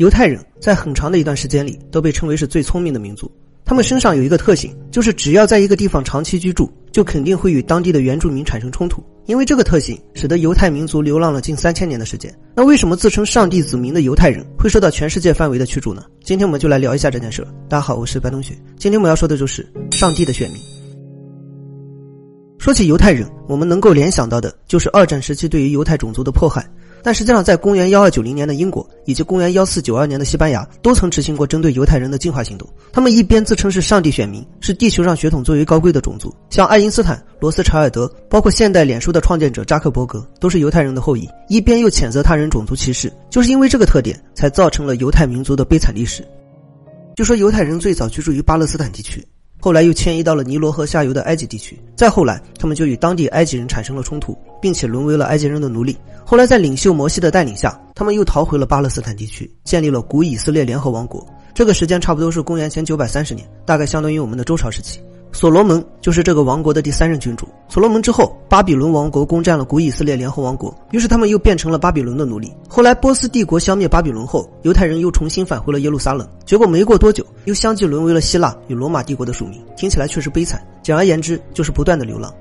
犹太人在很长的一段时间里都被称为是最聪明的民族。他们身上有一个特性，就是只要在一个地方长期居住，就肯定会与当地的原住民产生冲突。因为这个特性，使得犹太民族流浪了近三千年的时间。那为什么自称上帝子民的犹太人会受到全世界范围的驱逐呢？今天我们就来聊一下这件事。大家好，我是白同学。今天我们要说的就是上帝的选民。说起犹太人，我们能够联想到的就是二战时期对于犹太种族的迫害。但实际上，在公元幺二九零年的英国以及公元幺四九二年的西班牙，都曾执行过针对犹太人的净化行动。他们一边自称是上帝选民，是地球上血统最为高贵的种族，像爱因斯坦、罗斯柴尔德，包括现代脸书的创建者扎克伯格，都是犹太人的后裔；一边又谴责他人种族歧视，就是因为这个特点，才造成了犹太民族的悲惨历史。就说犹太人最早居住于巴勒斯坦地区。后来又迁移到了尼罗河下游的埃及地区，再后来，他们就与当地埃及人产生了冲突，并且沦为了埃及人的奴隶。后来，在领袖摩西的带领下，他们又逃回了巴勒斯坦地区，建立了古以色列联合王国。这个时间差不多是公元前九百三十年，大概相当于我们的周朝时期。所罗门就是这个王国的第三任君主。所罗门之后，巴比伦王国攻占了古以色列联合王国，于是他们又变成了巴比伦的奴隶。后来波斯帝国消灭巴比伦后，犹太人又重新返回了耶路撒冷，结果没过多久，又相继沦为了希腊与罗马帝国的属民。听起来确实悲惨。简而言之，就是不断的流浪。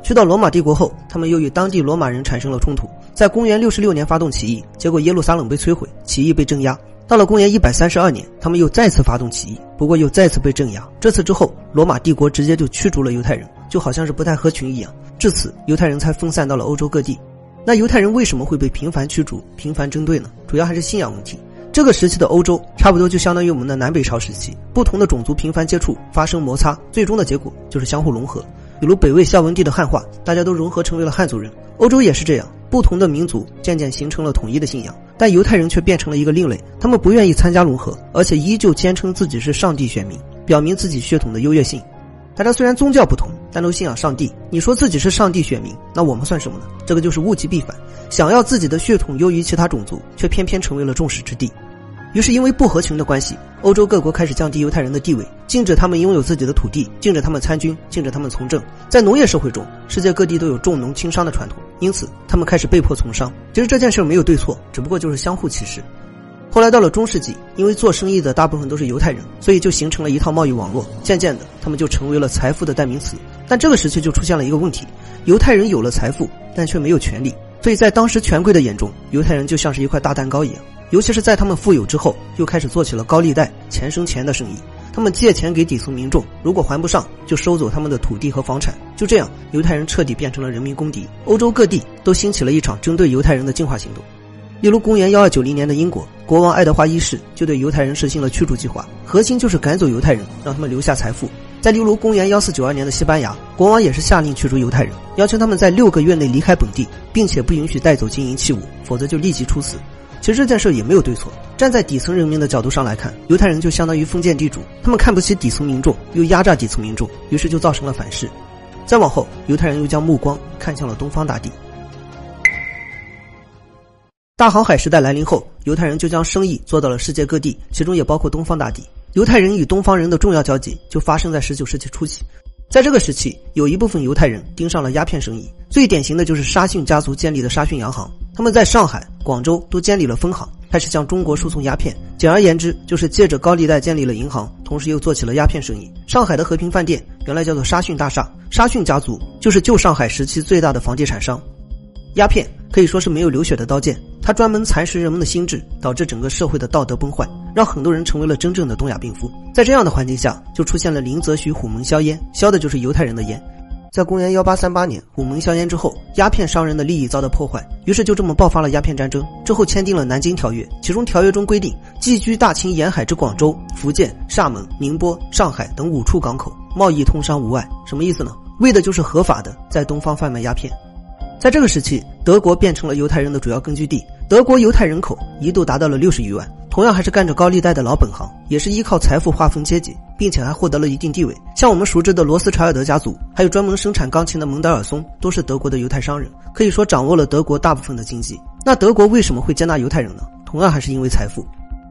去到罗马帝国后，他们又与当地罗马人产生了冲突，在公元六十六年发动起义，结果耶路撒冷被摧毁，起义被镇压。到了公元一百三十二年，他们又再次发动起义，不过又再次被镇压。这次之后，罗马帝国直接就驱逐了犹太人，就好像是不太合群一样。至此，犹太人才分散到了欧洲各地。那犹太人为什么会被频繁驱逐、频繁针对呢？主要还是信仰问题。这个时期的欧洲，差不多就相当于我们的南北朝时期，不同的种族频繁接触，发生摩擦，最终的结果就是相互融合。比如北魏孝文帝的汉化，大家都融合成为了汉族人。欧洲也是这样。不同的民族渐渐形成了统一的信仰，但犹太人却变成了一个另类。他们不愿意参加融合，而且依旧坚称自己是上帝选民，表明自己血统的优越性。大家虽然宗教不同，但都信仰上帝。你说自己是上帝选民，那我们算什么呢？这个就是物极必反，想要自己的血统优于其他种族，却偏偏成为了众矢之的。于是，因为不合群的关系，欧洲各国开始降低犹太人的地位，禁止他们拥有自己的土地，禁止他们参军，禁止他们从政。在农业社会中，世界各地都有重农轻商的传统，因此他们开始被迫从商。其实这件事没有对错，只不过就是相互歧视。后来到了中世纪，因为做生意的大部分都是犹太人，所以就形成了一套贸易网络。渐渐的，他们就成为了财富的代名词。但这个时期就出现了一个问题：犹太人有了财富，但却没有权利。所以在当时权贵的眼中，犹太人就像是一块大蛋糕一样。尤其是在他们富有之后，又开始做起了高利贷、钱生钱的生意。他们借钱给底层民众，如果还不上，就收走他们的土地和房产。就这样，犹太人彻底变成了人民公敌。欧洲各地都兴起了一场针对犹太人的净化行动。例如，公元幺二九零年的英国国王爱德华一世就对犹太人实行了驱逐计划，核心就是赶走犹太人，让他们留下财富。在例如公元幺四九二年的西班牙，国王也是下令驱逐犹太人，要求他们在六个月内离开本地，并且不允许带走金银器物，否则就立即处死。其实这件事也没有对错。站在底层人民的角度上来看，犹太人就相当于封建地主，他们看不起底层民众，又压榨底层民众，于是就造成了反噬。再往后，犹太人又将目光看向了东方大地。大航海时代来临后，犹太人就将生意做到了世界各地，其中也包括东方大地。犹太人与东方人的重要交集就发生在十九世纪初期。在这个时期，有一部分犹太人盯上了鸦片生意，最典型的就是沙逊家族建立的沙逊洋行。他们在上海、广州都建立了分行，开始向中国输送鸦片。简而言之，就是借着高利贷建立了银行，同时又做起了鸦片生意。上海的和平饭店原来叫做沙逊大厦，沙逊家族就是旧上海时期最大的房地产商。鸦片可以说是没有流血的刀剑，它专门蚕食人们的心智，导致整个社会的道德崩坏，让很多人成为了真正的东亚病夫。在这样的环境下，就出现了林则徐虎门销烟，销的就是犹太人的烟。在公元幺八三八年，虎门销烟之后，鸦片商人的利益遭到破坏，于是就这么爆发了鸦片战争。之后签订了《南京条约》，其中条约中规定，寄居大清沿海之广州、福建、厦门、宁波、上海等五处港口，贸易通商无碍。什么意思呢？为的就是合法的在东方贩卖鸦片。在这个时期，德国变成了犹太人的主要根据地，德国犹太人口一度达到了六十余万。同样还是干着高利贷的老本行，也是依靠财富划分阶级，并且还获得了一定地位。像我们熟知的罗斯柴尔德家族，还有专门生产钢琴的蒙德尔松，都是德国的犹太商人，可以说掌握了德国大部分的经济。那德国为什么会接纳犹太人呢？同样还是因为财富。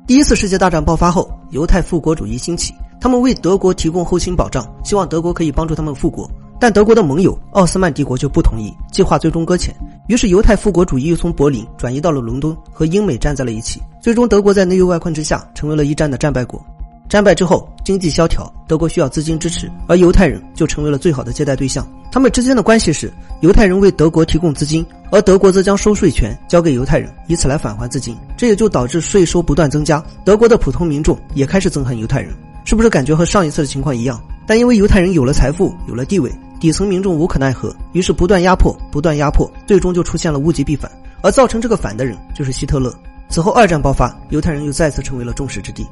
第一次世界大战爆发后，犹太复国主义兴起，他们为德国提供后勤保障，希望德国可以帮助他们复国。但德国的盟友奥斯曼帝国就不同意，计划最终搁浅。于是犹太复国主义又从柏林转移到了伦敦，和英美站在了一起。最终，德国在内忧外困之下，成为了一战的战败国。战败之后，经济萧条，德国需要资金支持，而犹太人就成为了最好的接待对象。他们之间的关系是，犹太人为德国提供资金，而德国则将收税权交给犹太人，以此来返还资金。这也就导致税收不断增加，德国的普通民众也开始憎恨犹太人。是不是感觉和上一次的情况一样？但因为犹太人有了财富，有了地位，底层民众无可奈何，于是不断压迫，不断压迫，最终就出现了物极必反。而造成这个反的人就是希特勒。此后，二战爆发，犹太人又再次成为了众矢之的。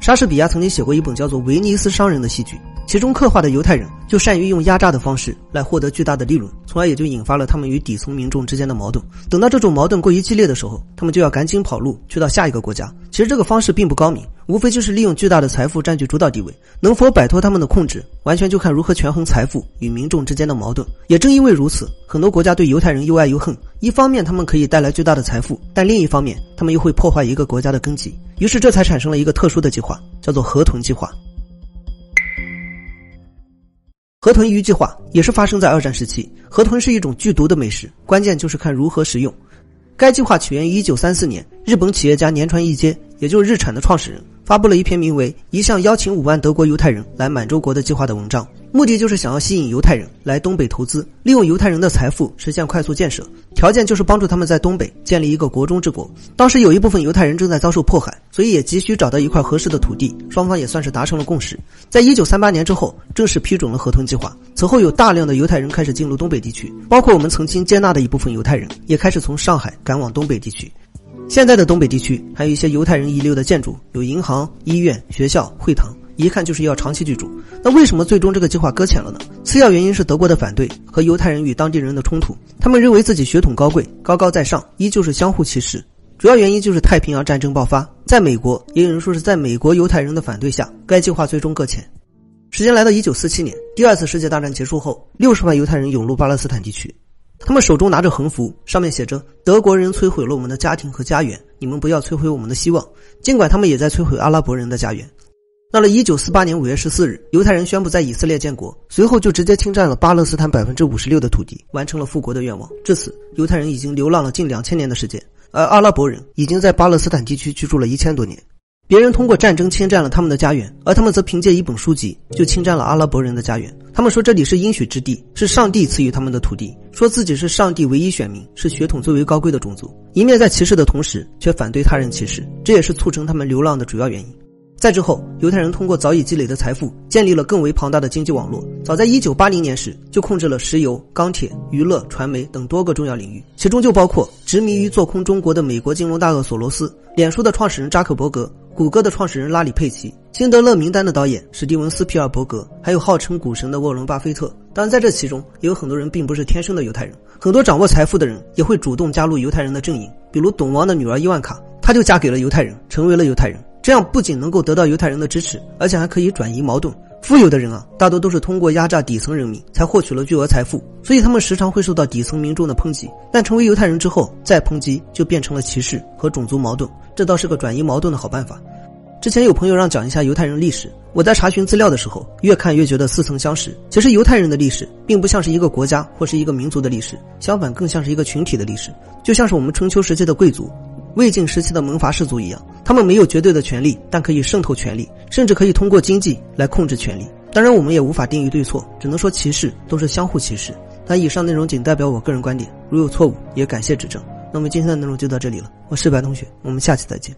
莎士比亚曾经写过一本叫做《威尼斯商人》的戏剧，其中刻画的犹太人就善于用压榨的方式来获得巨大的利润，从而也就引发了他们与底层民众之间的矛盾。等到这种矛盾过于激烈的时候，他们就要赶紧跑路，去到下一个国家。其实这个方式并不高明。无非就是利用巨大的财富占据主导地位，能否摆脱他们的控制，完全就看如何权衡财富与民众之间的矛盾。也正因为如此，很多国家对犹太人又爱又恨。一方面，他们可以带来巨大的财富，但另一方面，他们又会破坏一个国家的根基。于是，这才产生了一个特殊的计划，叫做河豚计划。河豚鱼计划也是发生在二战时期。河豚是一种剧毒的美食，关键就是看如何食用。该计划起源于一九三四年，日本企业家年川一阶，也就是日产的创始人。发布了一篇名为《一项邀请五万德国犹太人来满洲国的计划》的文章，目的就是想要吸引犹太人来东北投资，利用犹太人的财富实现快速建设。条件就是帮助他们在东北建立一个国中之国。当时有一部分犹太人正在遭受迫害，所以也急需找到一块合适的土地。双方也算是达成了共识。在一九三八年之后，正式批准了合同计划。此后，有大量的犹太人开始进入东北地区，包括我们曾经接纳的一部分犹太人，也开始从上海赶往东北地区。现在的东北地区还有一些犹太人遗留的建筑，有银行、医院、学校、会堂，一看就是要长期居住。那为什么最终这个计划搁浅了呢？次要原因是德国的反对和犹太人与当地人的冲突，他们认为自己血统高贵、高高在上，依旧是相互歧视。主要原因就是太平洋战争爆发，在美国也有人说是在美国犹太人的反对下，该计划最终搁浅。时间来到一九四七年，第二次世界大战结束后，六十万犹太人涌入巴勒斯坦地区。他们手中拿着横幅，上面写着“德国人摧毁了我们的家庭和家园，你们不要摧毁我们的希望”。尽管他们也在摧毁阿拉伯人的家园。到了1948年5月14日，犹太人宣布在以色列建国，随后就直接侵占了巴勒斯坦56%的土地，完成了复国的愿望。至此，犹太人已经流浪了近两千年的时间，而阿拉伯人已经在巴勒斯坦地区居住了一千多年。别人通过战争侵占了他们的家园，而他们则凭借一本书籍就侵占了阿拉伯人的家园。他们说这里是应许之地，是上帝赐予他们的土地，说自己是上帝唯一选民，是血统最为高贵的种族。一面在歧视的同时，却反对他人歧视，这也是促成他们流浪的主要原因。再之后，犹太人通过早已积累的财富，建立了更为庞大的经济网络。早在1980年时，就控制了石油、钢铁、娱乐、传媒等多个重要领域，其中就包括执迷于做空中国的美国金融大鳄索罗斯、脸书的创始人扎克伯格。谷歌的创始人拉里·佩奇、辛德勒名单的导演史蒂文斯·皮尔伯格，还有号称股神的沃伦·巴菲特。当然，在这其中，也有很多人并不是天生的犹太人。很多掌握财富的人也会主动加入犹太人的阵营，比如董王的女儿伊万卡，她就嫁给了犹太人，成为了犹太人。这样不仅能够得到犹太人的支持，而且还可以转移矛盾。富有的人啊，大多都是通过压榨底层人民才获取了巨额财富，所以他们时常会受到底层民众的抨击。但成为犹太人之后，再抨击就变成了歧视和种族矛盾，这倒是个转移矛盾的好办法。之前有朋友让讲一下犹太人历史，我在查询资料的时候，越看越觉得似曾相识。其实犹太人的历史并不像是一个国家或是一个民族的历史，相反更像是一个群体的历史，就像是我们春秋时期的贵族、魏晋时期的门阀士族一样，他们没有绝对的权利，但可以渗透权力，甚至可以通过经济来控制权力。当然，我们也无法定义对错，只能说歧视都是相互歧视。但以上内容仅代表我个人观点，如有错误，也感谢指正。那么今天的内容就到这里了，我是白同学，我们下期再见。